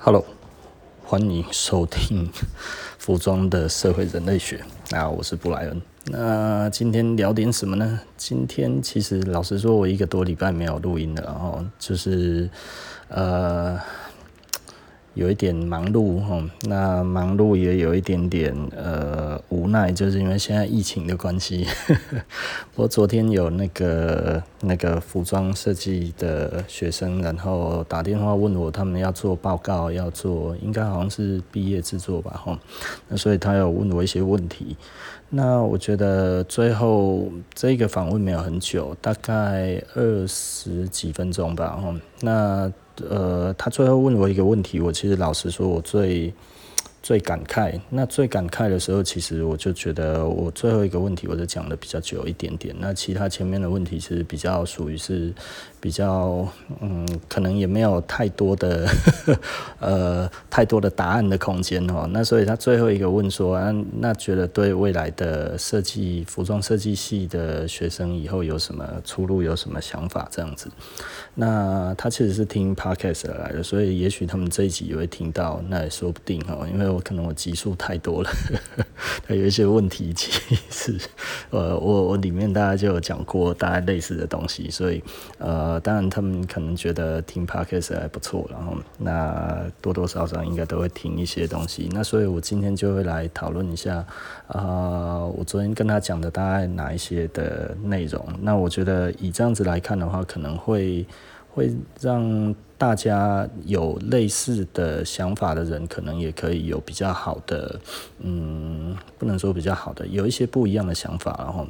Hello，欢迎收听 服装的社会人类学。那我是布莱恩。那今天聊点什么呢？今天其实老实说，我一个多礼拜没有录音了，然后就是呃。有一点忙碌哈，那忙碌也有一点点呃无奈，就是因为现在疫情的关系。我昨天有那个那个服装设计的学生，然后打电话问我，他们要做报告，要做应该好像是毕业制作吧哈。那所以他有问我一些问题。那我觉得最后这个访问没有很久，大概二十几分钟吧哈。那呃，他最后问我一个问题，我其实老实说，我最 最感慨。那最感慨的时候，其实我就觉得，我最后一个问题，我就讲的比较久一点点。那其他前面的问题，其实比较属于是。比较嗯，可能也没有太多的呵呵 呃太多的答案的空间哦。那所以他最后一个问说，啊、那觉得对未来的设计服装设计系的学生以后有什么出路，有什么想法这样子？那他其实是听 podcast 来的，所以也许他们这一集也会听到，那也说不定哦。因为我可能我集数太多了，他 有一些问题其实呃我我里面大家就有讲过大概类似的东西，所以呃。呃，当然，他们可能觉得听 Podcast 还不错，然后那多多少少应该都会听一些东西。那所以我今天就会来讨论一下，啊、呃，我昨天跟他讲的大概哪一些的内容。那我觉得以这样子来看的话，可能会会让。大家有类似的想法的人，可能也可以有比较好的，嗯，不能说比较好的，有一些不一样的想法，然后，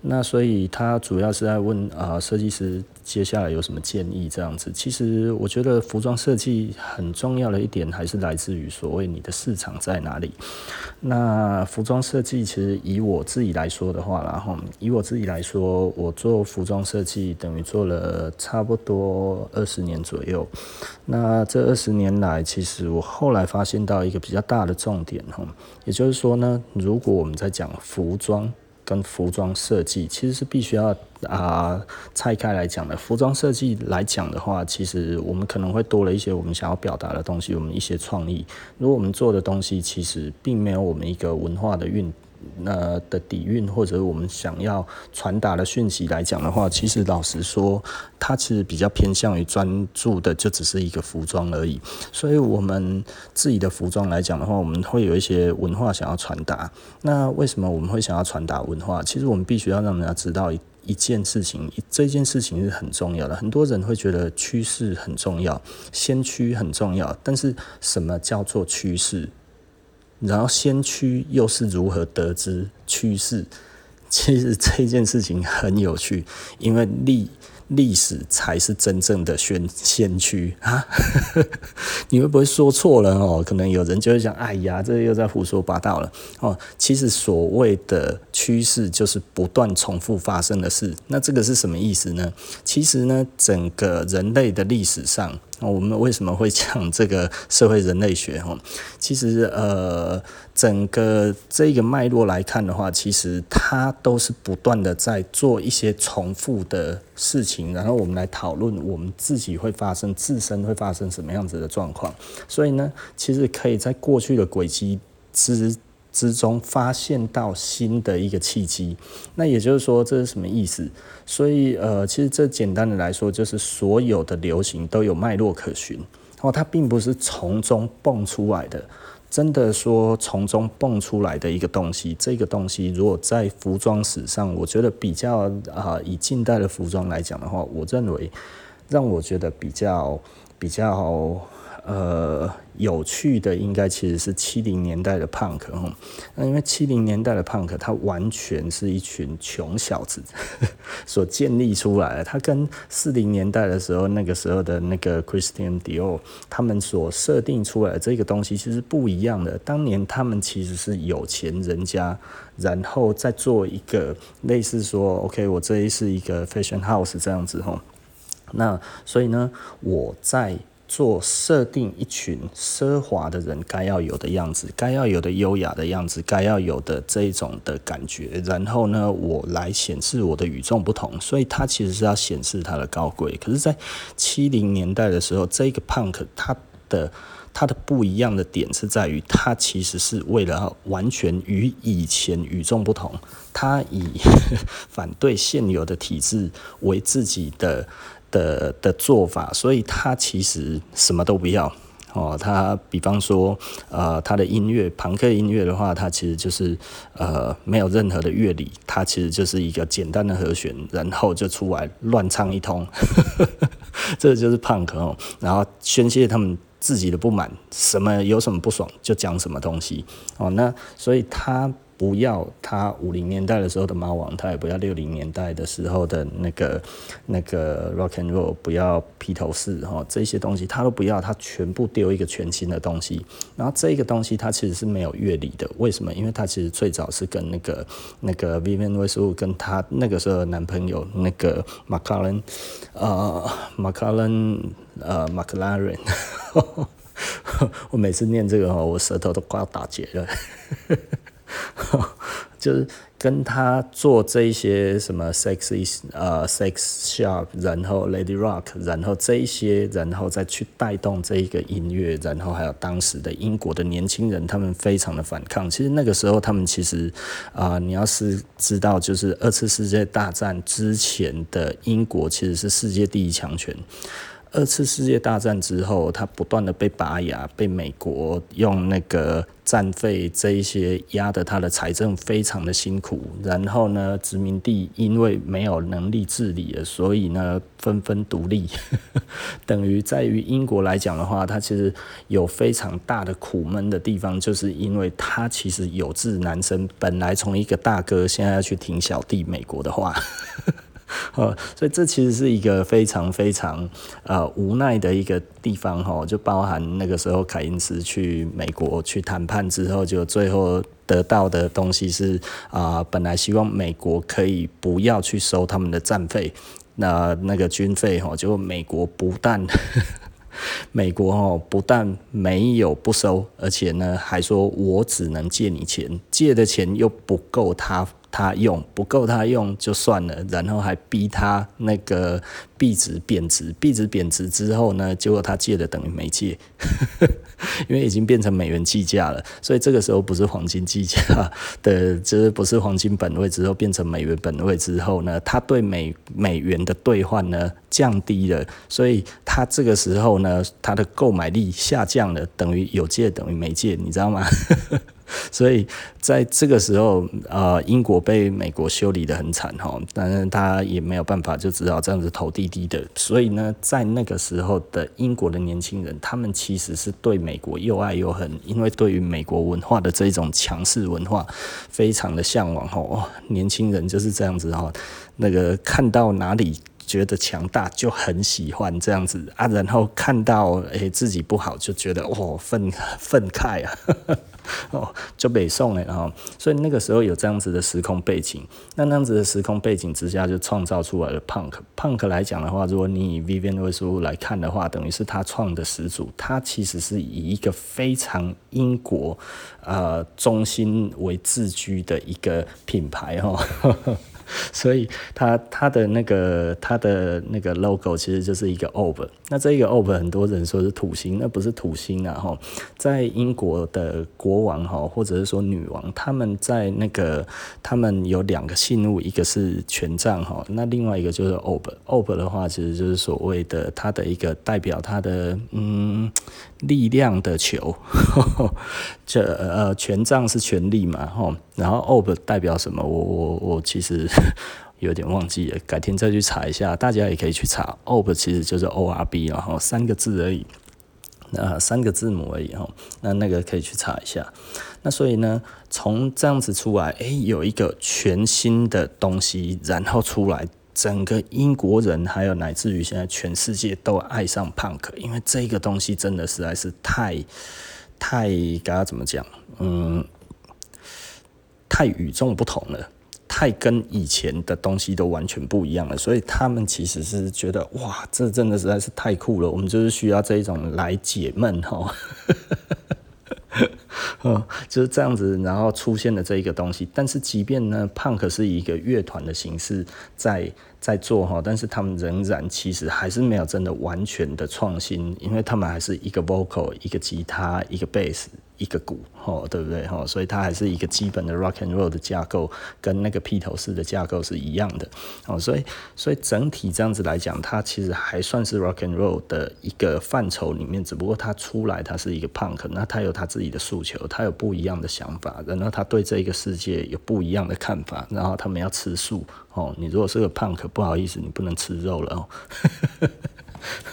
那所以他主要是在问啊，设计师接下来有什么建议这样子。其实我觉得服装设计很重要的一点，还是来自于所谓你的市场在哪里。那服装设计其实以我自己来说的话，然后以我自己来说，我做服装设计等于做了差不多二十年左右。那这二十年来，其实我后来发现到一个比较大的重点哈，也就是说呢，如果我们在讲服装跟服装设计，其实是必须要啊拆开来讲的。服装设计来讲的话，其实我们可能会多了一些我们想要表达的东西，我们一些创意。如果我们做的东西其实并没有我们一个文化的运。那的底蕴，或者我们想要传达的讯息来讲的话，其实老实说，它其实比较偏向于专注的，就只是一个服装而已。所以，我们自己的服装来讲的话，我们会有一些文化想要传达。那为什么我们会想要传达文化？其实我们必须要让人家知道一一件事情，这件事情是很重要的。很多人会觉得趋势很重要，先驱很重要，但是什么叫做趋势？然后先驱又是如何得知趋势？其实这件事情很有趣，因为历历史才是真正的先先驱啊！你会不会说错了哦？可能有人就会想：哎呀，这又在胡说八道了哦。其实所谓的趋势就是不断重复发生的事。那这个是什么意思呢？其实呢，整个人类的历史上。我们为什么会讲 这个社会人类学？哈，其实呃，整个这个脉络来看的话，其实它都是不断的在做一些重复的事情，然后我们来讨论我们自己会发生自身会发生什么样子的状况。所以呢，其实可以在过去的轨迹之之中发现到新的一个契机，那也就是说，这是什么意思？所以呃，其实这简单的来说，就是所有的流行都有脉络可循，哦，它并不是从中蹦出来的。真的说从中蹦出来的一个东西，这个东西如果在服装史上，我觉得比较啊、以近代的服装来讲的话，我认为让我觉得比较比较。呃，有趣的应该其实是七零年代的 punk 哈，那因为七零年代的 punk 它完全是一群穷小子 所建立出来的，它跟四零年代的时候那个时候的那个 Christian Dior 他们所设定出来的这个东西其实不一样的。当年他们其实是有钱人家，然后再做一个类似说，OK，我这里是一个 fashion house 这样子哈，那所以呢，我在。做设定一群奢华的人该要有的样子，该要有的优雅的样子，该要有的这一种的感觉，然后呢，我来显示我的与众不同，所以它其实是要显示它的高贵。可是，在七零年代的时候，这个 punk 它的它的不一样的点是在于，它其实是为了完全与以前与众不同，它以 反对现有的体制为自己的的的做法，所以他其实什么都不要。哦，他比方说，呃，他的音乐，朋克音乐的话，他其实就是呃没有任何的乐理，他其实就是一个简单的和弦，然后就出来乱唱一通，这就是朋克哦，然后宣泄他们自己的不满，什么有什么不爽就讲什么东西哦，那所以他。不要他五零年代的时候的猫王，他也不要六零年代的时候的那个那个 rock and roll，不要披头士哈，这些东西他都不要，他全部丢一个全新的东西。然后这个东西它其实是没有乐理的，为什么？因为它其实最早是跟那个那个 Vivian Westwood 跟他那个时候的男朋友那个 McLaren 呃 McLaren 呃 McLaren，我每次念这个哈，我舌头都快要打结了。就是跟他做这些什么 Sex 呃 Sex Shop，然后 Lady Rock，然后这一些，然后再去带动这一个音乐，然后还有当时的英国的年轻人，他们非常的反抗。其实那个时候，他们其实啊、你要是知道，就是二次世界大战之前的英国其实是世界第一强权。二次世界大战之后，他不断的被拔牙，被美国用那个战费这一些压得他的财政非常的辛苦。然后呢，殖民地因为没有能力治理了，所以呢纷纷独立。等于在于英国来讲的话，他其实有非常大的苦闷的地方，就是因为他其实有志难伸，本来从一个大哥，现在要去听小弟美国的话。呃，所以这其实是一个非常非常呃无奈的一个地方哈，就包含那个时候凯因斯去美国去谈判之后，就最后得到的东西是啊、本来希望美国可以不要去收他们的战费，那那个军费哈，就美国不但 美国哈不但没有不收，而且呢还说我只能借你钱，借的钱又不够他。他用不够他用就算了，然后还逼他那个币值贬值，币值贬值之后呢，结果他借的等于没借，因为已经变成美元计价了，所以这个时候不是黄金计价的，就是不是黄金本位之后变成美元本位之后呢，他对美美元的兑换呢降低了，所以他这个时候呢，他的购买力下降了，等于有借等于没借，你知道吗？所以在这个时候，呃，英国被美国修理得很惨哈，但是他也没有办法，就只好这样子投滴滴的。所以呢，在那个时候的英国的年轻人，他们其实是对美国又爱又恨，因为对于美国文化的这种强势文化非常的向往哈。年轻人就是这样子哈，那个看到哪里。觉得强大就很喜欢这样子啊，然后看到诶、自己不好就觉得哦愤愤慨啊，哦就北宋哎，然后所以那个时候有这样子的时空背景，那那样子的时空背景之下就创造出来了 punk。punk 来讲的话，如果你以 Vivienne Westwood 来看的话，等于是他创的始祖，他其实是以一个非常英国呃中心为自居的一个品牌哈。所以它它的那个它的那个 logo 其实就是一个 ob，那这个 ob 很多人说是土星，那不是土星啊哈，在英国的国王哈或者是说女王，他们在那个他们有两个信物，一个是权杖哈，那另外一个就是 ob，ob 的话其实就是所谓的它的一个代表它的嗯。力量的球，这呃权杖是权力嘛，吼，然后 ob 代表什么？我我我其实 有点忘记了，改天再去查一下，大家也可以去查。orb 其实就是 O R B 然后三个字而已，那三个字母而已吼，那那个可以去查一下。那所以呢，从这样子出来，哎、欸，有一个全新的东西，然后出来。整个英国人，还有乃至于现在全世界都爱上 punk，因为这个东西真的实在是太太该怎么讲？嗯，太与众不同了，太跟以前的东西都完全不一样了。所以他们其实是觉得，哇，这真的实在是太酷了。我们就是需要这一种来解闷哈。嗯，就是这样子，然后出现了这一个东西。但是即便呢，Punk 是以一个乐团的形式在在做哈，但是他们仍然其实还是没有真的完全的创新，因为他们还是一个 vocal，一个吉他，一个 bass。一个鼓，吼，对不对，吼，所以它还是一个基本的 rock and roll 的架构，跟那个披头士的架构是一样的，哦，所以，所以整体这样子来讲，它其实还算是 rock and roll 的一个范畴里面，只不过它出来，它是一个 punk，那它有它自己的诉求，它有不一样的想法，然后它对这个世界有不一样的看法，然后他们要吃素，哦，你如果是个 punk，不好意思，你不能吃肉了哦。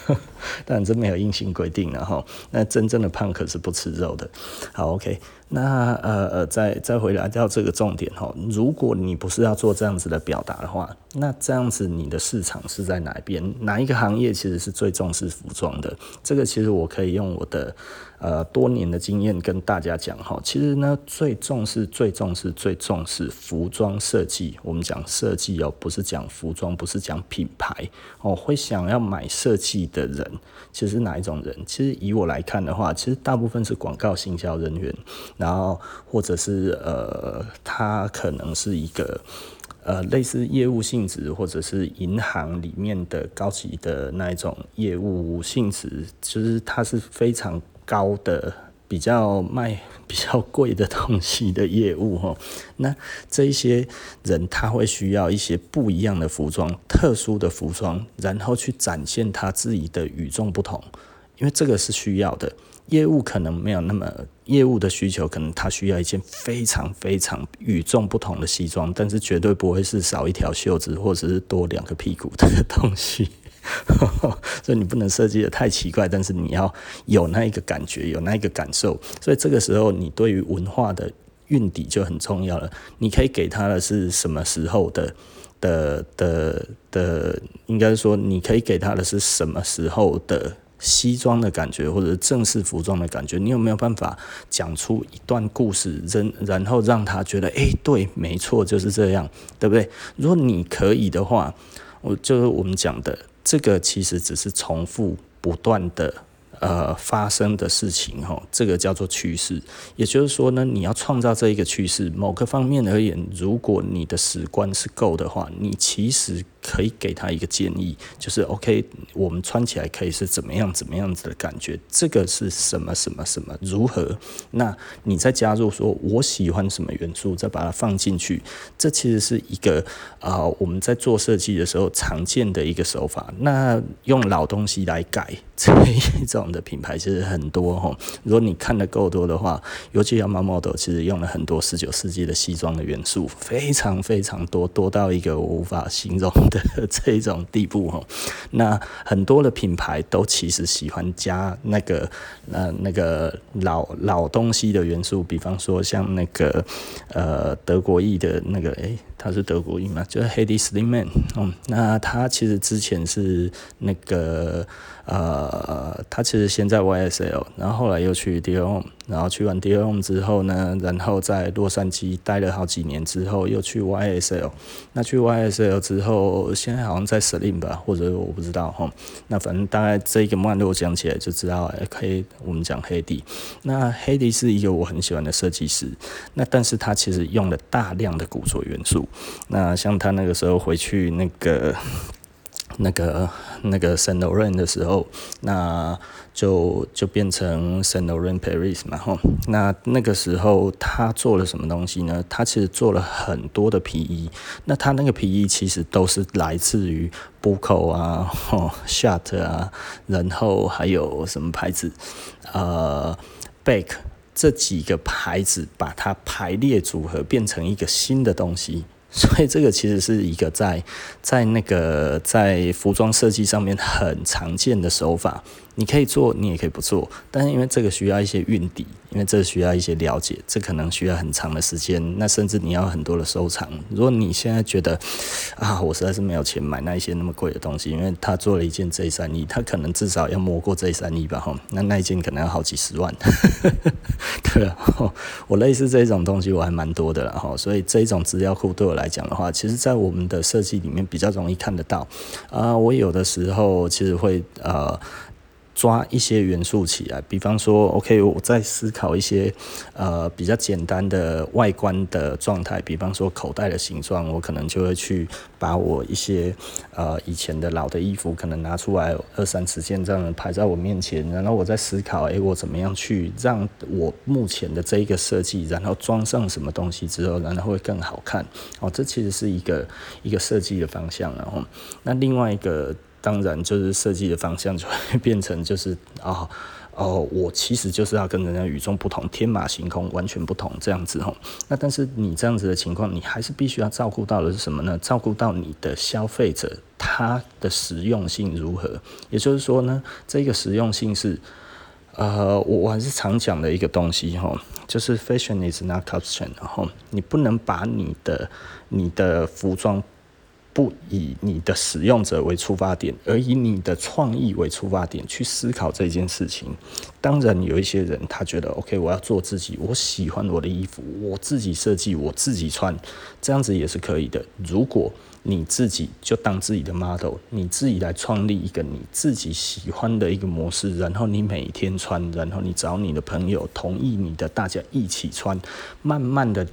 但这没有硬性规定，然后那真正的胖可是不吃肉的。好，OK，那呃呃，再再回来到这个重点哈，如果你不是要做这样子的表达的话，那这样子你的市场是在哪边？哪一个行业其实是最重视服装的？这个其实我可以用我的。呃，多年的经验跟大家讲哈，其实呢，最重视、最重视、最重视服装设计。我们讲设计哦，不是讲服装，不是讲品牌哦。会想要买设计的人，其实哪一种人？其实以我来看的话，其实大部分是广告行销人员，然后或者是呃，他可能是一个呃类似业务性质，或者是银行里面的高级的那一种业务性质，就是他是非常。高的比较卖 比较贵的东西的业务哈，那这一些人他会需要一些不一样的服装，特殊的服装，然后去展现他自己的与众不同，因为这个是需要的。业务可能没有那么业务的需求，可能他需要一件非常非常与众不同的西装，但是绝对不会是少一条袖子或者是多两个屁股的东西。所以你不能设计得太奇怪，但是你要有那一个感觉，有那一个感受。所以这个时候，你对于文化的运底就很重要了。你可以给他的是什么时候的的的的，应该说你可以给他的是什么时候的西装的感觉，或者正式服装的感觉。你有没有办法讲出一段故事，然然后让他觉得，哎、对，没错，就是这样，对不对？如果你可以的话，我就是我们讲的。这个其实只是重复不断的呃发生的事情哈，这个叫做趋势。也就是说呢，你要创造这一个趋势，某个方面而言，如果你的史观是够的话，你其实。可以给他一个建议，就是 OK，我们穿起来可以是怎么样怎么样子的感觉？这个是什么什么什么如何？那你再加入说我喜欢什么元素，再把它放进去，这其实是一个啊、我们在做设计的时候常见的一个手法。那用老东西来改这一种的品牌其实很多哈。如果你看的够多的话，尤其 Yamamoto 其实用了很多十九世纪的西装的元素，非常非常多，多到一个无法形容。的这一种地步哈，那很多的品牌都其实喜欢加那个呃那个老老东西的元素，比方说像那个呃德国裔的那个诶、他是德国裔嘛，就是 Hedy Slimane 嗯，那他其实之前是那个。呃，他其实先在 YSL，然后后来又去 diom 然后去完 Dior 之后呢，然后在洛杉矶待了好几年之后，又去 YSL。那去 YSL 之后，现在好像在 Celine 吧，或者我不知道哈。那反正大概这个脉络讲起来就知道，可以我们讲黑迪。那黑迪是一个我很喜欢的设计师，那但是他其实用了大量的古着元素。那像他那个时候回去那个。那个那个 San Lorenzo 的时候，那就就变成 Saint Laurent Paris 嘛，吼。那那个时候他做了什么东西呢？他其实做了很多的皮衣。那他那个皮衣其实都是来自于 Buckle 啊，吼，Charte 啊，然后还有什么牌子？呃，Bake 这几个牌子把它排列组合，变成一个新的东西。所以这个其实是一个在在那个在服装设计上面很常见的手法。你可以做，你也可以不做，但是因为这个需要一些运底，因为这需要一些了解，这可能需要很长的时间，那甚至你要很多的收藏。如果你现在觉得啊，我实在是没有钱买那一些那么贵的东西，因为他做了一件 J 三 E，他可能至少要摸过 J 三 E 吧，哈，那那一件可能要好几十万。对啊，我类似这种东西我还蛮多的了，哈，所以这种资料库对我来来讲的话，其实在我们的设计里面比较容易看得到啊。我有的时候其实会呃。抓一些元素起来，比方说，OK，我在思考一些呃比较简单的外观的状态，比方说口袋的形状，我可能就会去把我一些呃以前的老的衣服可能拿出来二三十件这样排在我面前，然后我在思考，诶，我怎么样去让我目前的这一个设计，然后装上什么东西之后，然后会更好看。哦，这其实是一个一个设计的方向，然后那另外一个。当然，就是设计的方向就会变成就是啊哦，我其实就是要跟人家与众不同，天马行空，完全不同这样子吼。那但是你这样子的情况，你还是必须要照顾到的是什么呢？照顾到你的消费者他的实用性如何？也就是说呢，这个实用性是呃，我我还是常讲的一个东西吼，就是 fashion is not consumption，然后你不能把你的你的服装。不以你的使用者为出发点，而以你的创意为出发点去思考这件事情。当然，有一些人他觉得，OK，我要做自己，我喜欢我的衣服，我自己设计，我自己穿，这样子也是可以的。如果你自己就当自己的 model，你自己来创立一个你自己喜欢的一个模式，然后你每天穿，然后你找你的朋友同意你的，大家一起穿，慢慢的。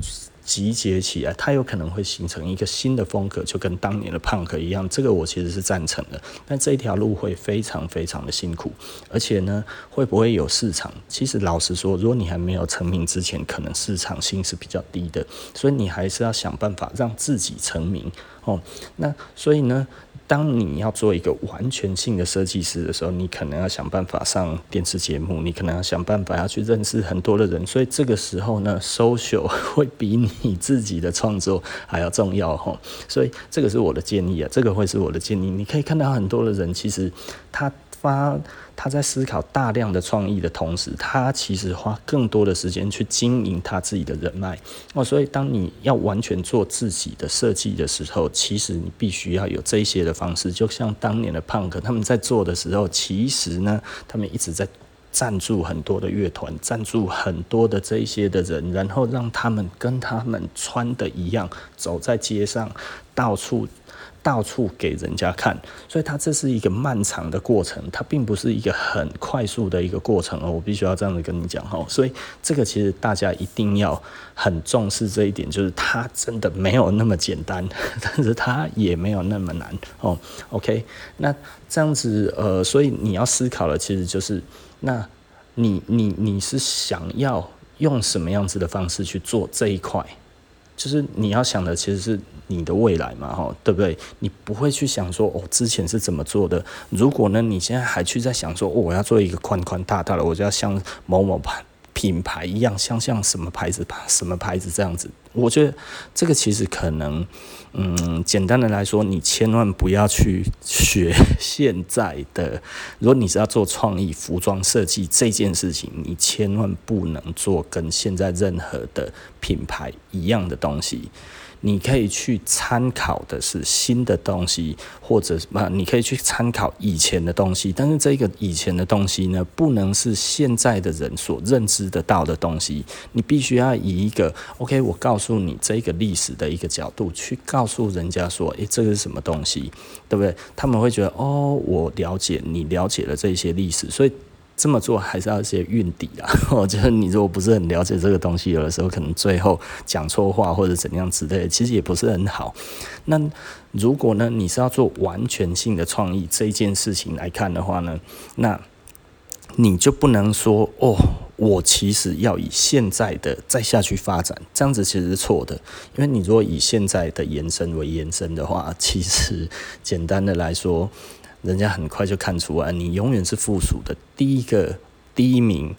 集结起来，它有可能会形成一个新的风格，就跟当年的 punk 一样。这个我其实是赞成的，但这一条路会非常非常的辛苦，而且呢，会不会有市场？其实老实说，如果你还没有成名之前，可能市场性是比较低的，所以你还是要想办法让自己成名哦。那所以呢，当你要做一个完全性的设计师的时候，你可能要想办法上电视节目，你可能要想办法要去认识很多的人，所以这个时候呢，social 会比你自己的创作还要重要哈。所以这个是我的建议啊，这个会是我的建议。你可以看到很多的人，其实他发。他在思考大量的创意的同时，他其实花更多的时间去经营他自己的人脉哦。所以，当你要完全做自己的设计的时候，其实你必须要有这些的方式。就像当年的 Punk 他们在做的时候，其实呢，他们一直在赞助很多的乐团，赞助很多的这一些的人，然后让他们跟他们穿的一样，走在街上，到处。到处给人家看，所以它这是一个漫长的过程，它并不是一个很快速的一个过程哦。我必须要这样子跟你讲哦，所以这个其实大家一定要很重视这一点，就是它真的没有那么简单，但是它也没有那么难哦。OK，那这样子呃，所以你要思考的其实就是，那你你你是想要用什么样子的方式去做这一块？就是你要想的其实是你的未来嘛，哈，对不对？你不会去想说，哦，之前是怎么做的？如果呢，你现在还去在想说，哦，我要做一个宽宽大大的，我就要像某某盘。品牌一样，像像什么牌子什么牌子这样子，我觉得这个其实可能，嗯，简单的来说，你千万不要去学现在的。如果你是要做创意服装设计这件事情，你千万不能做跟现在任何的品牌一样的东西。你可以去参考的是新的东西，或者什么，你可以去参考以前的东西，但是这个以前的东西呢，不能是现在的人所认知得到的东西。你必须要以一个 OK，我告诉你这个历史的一个角度去告诉人家说，诶，这个是什么东西，对不对？他们会觉得哦，我了解，你了解了这些历史，所以。这么做还是要一些运底啊！我觉得你如果不是很了解这个东西，有的时候可能最后讲错话或者怎样之类的，其实也不是很好。那如果呢，你是要做完全性的创意这一件事情来看的话呢，那你就不能说哦，我其实要以现在的再下去发展，这样子其实是错的。因为你如果以现在的延伸为延伸的话，其实简单的来说。人家很快就看出来，你永远是附属的第一个第一名，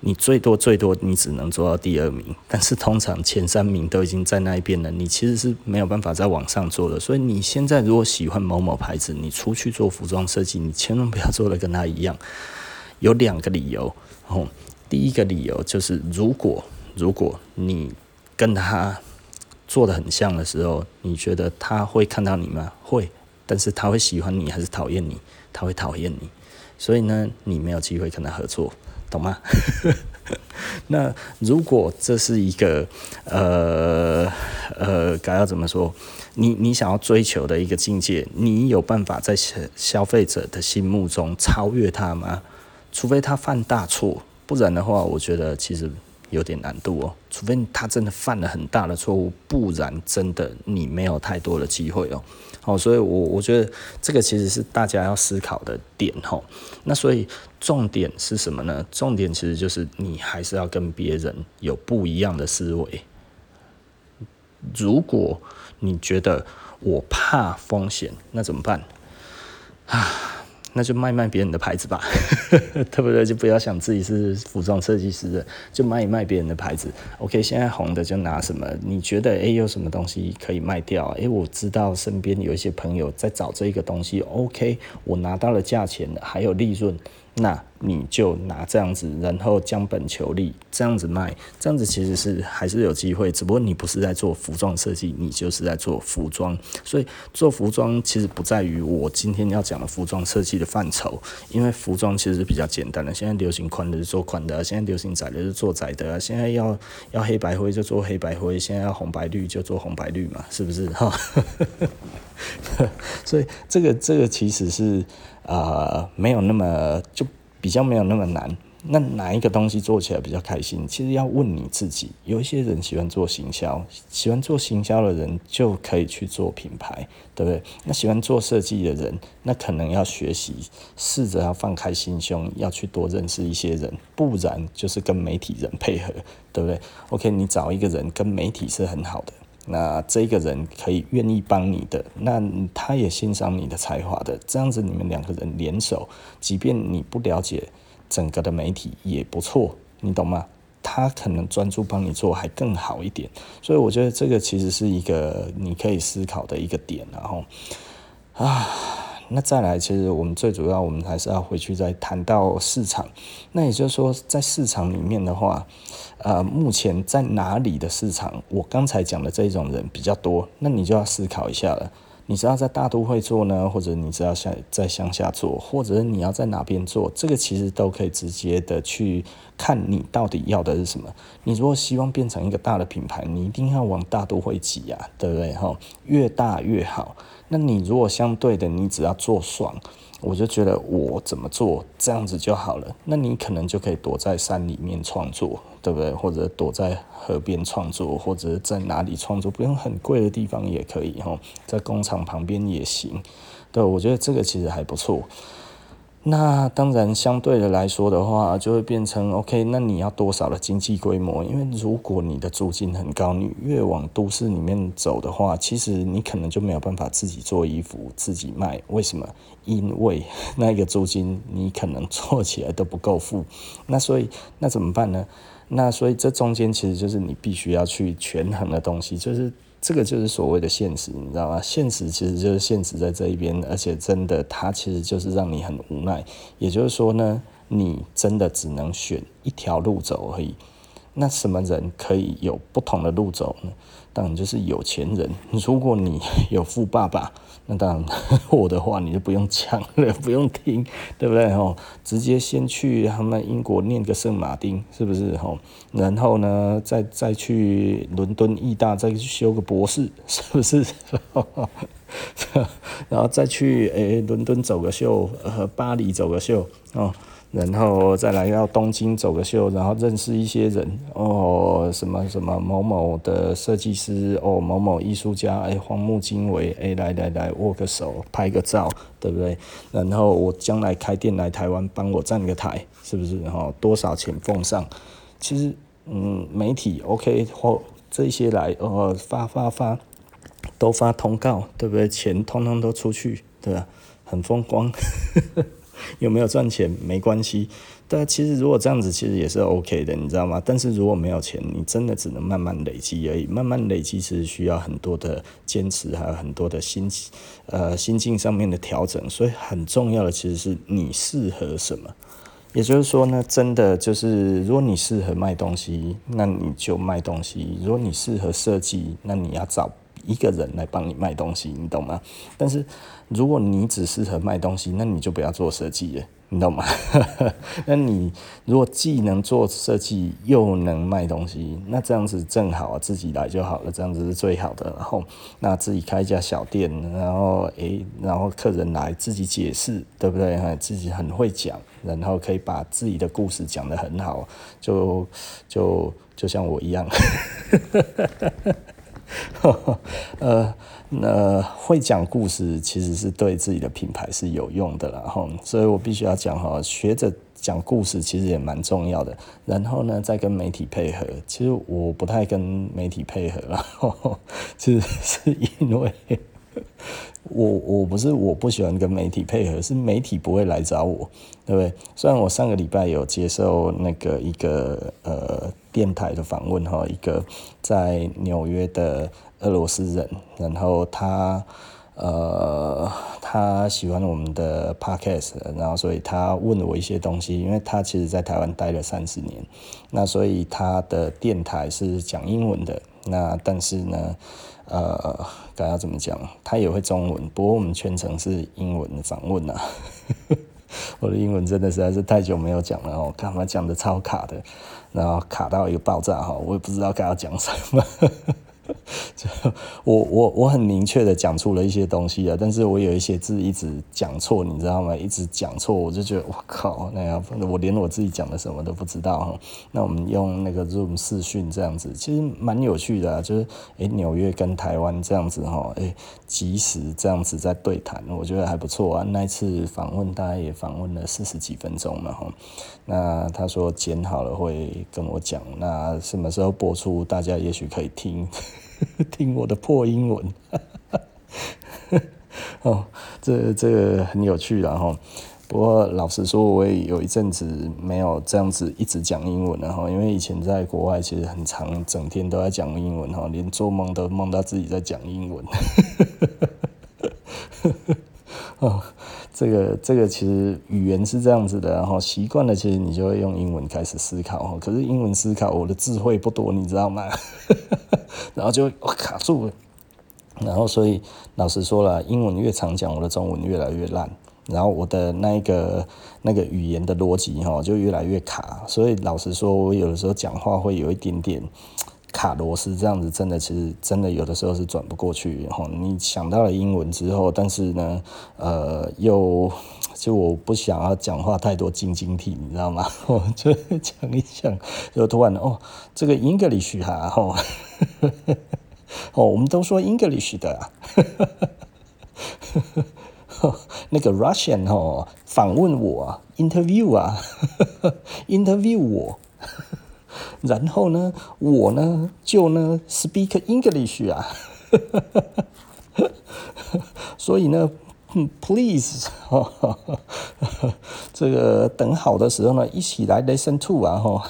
你最多最多你只能做到第二名，但是通常前三名都已经在那一边了，你其实是没有办法再往上做的。所以你现在如果喜欢某某牌子，你出去做服装设计，你千万不要做的跟他一样。有两个理由哦，第一个理由就是如果如果你跟他做的很像的时候，你觉得他会看到你吗？会。但是他会喜欢你还是讨厌你？他会讨厌你，所以呢，你没有机会跟他合作，懂吗？那如果这是一个呃呃，该要怎么说？你你想要追求的一个境界，你有办法在消消费者的心目中超越他吗？除非他犯大错，不然的话，我觉得其实有点难度哦。除非他真的犯了很大的错误，不然真的你没有太多的机会哦。好，所以我我觉得这个其实是大家要思考的点吼。那所以重点是什么呢？重点其实就是你还是要跟别人有不一样的思维。如果你觉得我怕风险，那怎么办？啊，那就卖卖别人的牌子吧，对不对？就不要想自己是服装设计师的，就卖一卖别人的牌子。OK，现在红的就拿什么？你觉得诶、有什么东西可以卖掉？诶、欸，我知道身边有一些朋友在找这个东西。OK，我拿到了价钱，还有利润。那你就拿这样子，然后将本求利，这样子卖，这样子其实是还是有机会，只不过你不是在做服装设计，你就是在做服装。所以做服装其实不在于我今天要讲的服装设计的范畴，因为服装其实是比较简单的。现在流行宽的就做宽的，现在流行窄的就做窄的，现在要要黑白灰就做黑白灰，现在要红白绿就做红白绿嘛，是不是 哈？所以这个这个其实是。呃，没有那么就比较没有那么难。那哪一个东西做起来比较开心？其实要问你自己。有一些人喜欢做行销，喜欢做行销的人就可以去做品牌，对不对？那喜欢做设计的人，那可能要学习，试着要放开心胸，要去多认识一些人，不然就是跟媒体人配合，对不对？OK，你找一个人跟媒体是很好的。那这个人可以愿意帮你的，那他也欣赏你的才华的，这样子你们两个人联手，即便你不了解整个的媒体也不错，你懂吗？他可能专注帮你做还更好一点，所以我觉得这个其实是一个你可以思考的一个点，然后啊。那再来，其实我们最主要，我们还是要回去再谈到市场。那也就是说，在市场里面的话，呃，目前在哪里的市场？我刚才讲的这种人比较多，那你就要思考一下了。你知道在大都会做呢，或者你知道在在乡下做，或者你要在哪边做，这个其实都可以直接的去看你到底要的是什么。你如果希望变成一个大的品牌，你一定要往大都会挤呀，对不对？哈，越大越好。那你如果相对的，你只要做爽，我就觉得我怎么做这样子就好了。那你可能就可以躲在山里面创作，对不对？或者躲在河边创作，或者在哪里创作，不用很贵的地方也可以哈，在工厂旁边也行。对，我觉得这个其实还不错。那当然，相对的来说的话，就会变成 OK。那你要多少的经济规模？因为如果你的租金很高，你越往都市里面走的话，其实你可能就没有办法自己做衣服自己卖。为什么？因为那个租金你可能做起来都不够付。那所以那怎么办呢？那所以这中间其实就是你必须要去权衡的东西，就是。这个就是所谓的现实，你知道吗？现实其实就是现实在这一边，而且真的，它其实就是让你很无奈。也就是说呢，你真的只能选一条路走而已。那什么人可以有不同的路走呢？当然就是有钱人。如果你有富爸爸，那当然 我的话你就不用讲了，不用听，对不对？吼，直接先去他们英国念个圣马丁，是不是？吼，然后呢，再再去伦敦意大再去修个博士，是不是？然后再去诶伦敦走个秀，呃巴黎走个秀，哦。然后再来到东京走个秀，然后认识一些人哦，什么什么某某的设计师哦，某某艺术家哎，荒木经惟哎，来来来握个手，拍个照，对不对？然后我将来开店来台湾，帮我站个台，是不是？然后多少钱奉上？其实嗯，媒体 OK 或这些来哦，发发发都发通告，对不对？钱通通都出去，对吧？很风光。有没有赚钱没关系，但其实如果这样子其实也是 OK 的，你知道吗？但是如果没有钱，你真的只能慢慢累积而已。慢慢累积是需要很多的坚持，还有很多的心呃心境上面的调整。所以很重要的其实是你适合什么。也就是说呢，真的就是如果你适合卖东西，那你就卖东西；如果你适合设计，那你要找一个人来帮你卖东西，你懂吗？但是如果你只适合卖东西，那你就不要做设计了，你懂吗？那你如果既能做设计又能卖东西，那这样子正好啊，自己来就好了，这样子是最好的。然后那自己开一家小店，然后诶、然后客人来自己解释，对不对？自己很会讲，然后可以把自己的故事讲得很好，就就就像我一样。呵 呵呃，那会讲故事其实是对自己的品牌是有用的，啦，哈，所以我必须要讲哈，学着讲故事其实也蛮重要的。然后呢，再跟媒体配合，其实我不太跟媒体配合，然后其实是因为。我我不是我不喜欢跟媒体配合，是媒体不会来找我，对不对？虽然我上个礼拜有接受那个一个呃电台的访问哈，一个在纽约的俄罗斯人，然后他呃他喜欢我们的 podcast，然后所以他问了我一些东西，因为他其实在台湾待了三十年，那所以他的电台是讲英文的，那但是呢。呃，该要怎么讲？他也会中文，不过我们全程是英文的访问呐。我的英文真的实在是太久没有讲了哦，干嘛讲的超卡的，然后卡到一个爆炸哈，我也不知道该要讲什么。我我我很明确的讲出了一些东西啊，但是我有一些字一直讲错，你知道吗？一直讲错，我就觉得我靠，那样我连我自己讲的什么都不知道哈。那我们用那个 Zoom 视讯这样子，其实蛮有趣的啊，就是诶纽约跟台湾这样子哈，诶即时这样子在对谈，我觉得还不错啊。那一次访问大概也访问了四十几分钟了哈。那他说剪好了会跟我讲，那什么时候播出，大家也许可以听。听我的破英文，哦，这这个很有趣了哈。不过老实说，我也有一阵子没有这样子一直讲英文了哈，因为以前在国外其实很常，整天都在讲英文哈，连做梦都梦到自己在讲英文。哦。这个这个其实语言是这样子的，然后习惯了，其实你就会用英文开始思考。可是英文思考，我的智慧不多，你知道吗？然后就卡住了。然后所以老实说了，英文越常讲，我的中文越来越烂。然后我的那个那个语言的逻辑哈，就越来越卡。所以老实说，我有的时候讲话会有一点点。卡螺丝这样子，真的其实真的有的时候是转不过去。哈，你想到了英文之后，但是呢，呃，又就我不想要讲话太多晶晶体，你知道吗？我就讲一讲，就突然哦，这个 English 哈，哦，哦，我们都说 English 的啊，那个 Russian 哦，访问我啊，interview 啊，interview 我。然后呢，我呢就呢 speak English 啊，所以呢，please，这个等好的时候呢，一起来 listen to 啊，哈。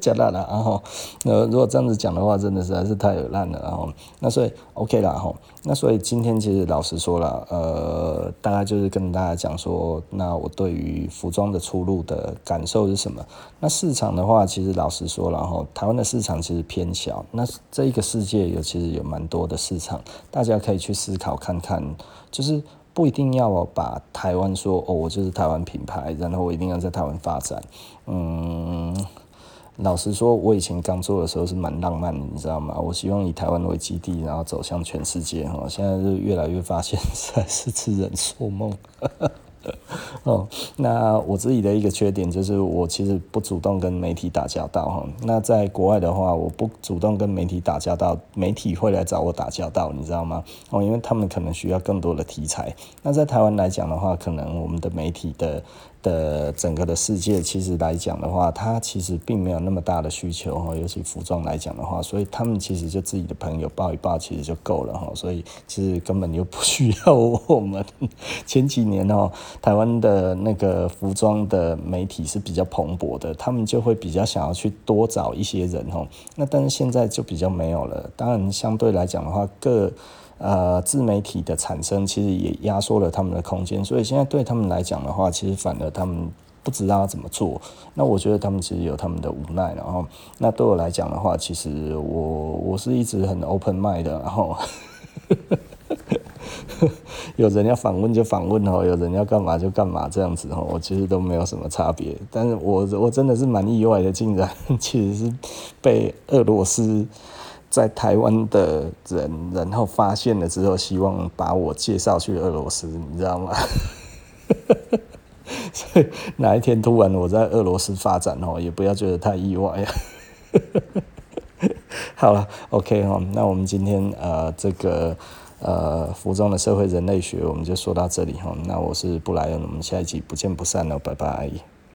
讲烂了，然后那如果这样子讲的话，真的实在是太烂了，然后那所以 OK 了，哈，那所以今天其实老实说了，呃，大概就是跟大家讲说，那我对于服装的出路的感受是什么？那市场的话，其实老实说了，然后台湾的市场其实偏小，那这一个世界有其实有蛮多的市场，大家可以去思考看看，就是不一定要把台湾说哦，我就是台湾品牌，然后我一定要在台湾发展，嗯。老实说，我以前刚做的时候是蛮浪漫的，你知道吗？我希望以台湾为基地，然后走向全世界。哈，现在是越来越发现，实在是痴人说梦。哦，那我自己的一个缺点就是，我其实不主动跟媒体打交道。哈，那在国外的话，我不主动跟媒体打交道，媒体会来找我打交道，你知道吗？哦，因为他们可能需要更多的题材。那在台湾来讲的话，可能我们的媒体的。的整个的世界，其实来讲的话，它其实并没有那么大的需求哈，尤其服装来讲的话，所以他们其实就自己的朋友抱一抱，其实就够了哈，所以其实根本就不需要我们。前几年哦，台湾的那个服装的媒体是比较蓬勃的，他们就会比较想要去多找一些人哈，那但是现在就比较没有了。当然，相对来讲的话，各呃，自媒体的产生其实也压缩了他们的空间，所以现在对他们来讲的话，其实反而他们不知道要怎么做。那我觉得他们其实有他们的无奈，然后那对我来讲的话，其实我我是一直很 open mind 的，然后 有人要访问就访问哦，有人要干嘛就干嘛，这样子哦，我其实都没有什么差别。但是我我真的是蛮意外的，竟然其实是被俄罗斯在台湾的人，然后发现了之后，希望把我介绍去俄罗斯，你知道吗？所以哪一天突然我在俄罗斯发展哦，也不要觉得太意外啊。好了，OK 哈，那我们今天呃这个呃服装的社会人类学，我们就说到这里哈。那我是布莱恩，我们下一集不见不散了，拜拜。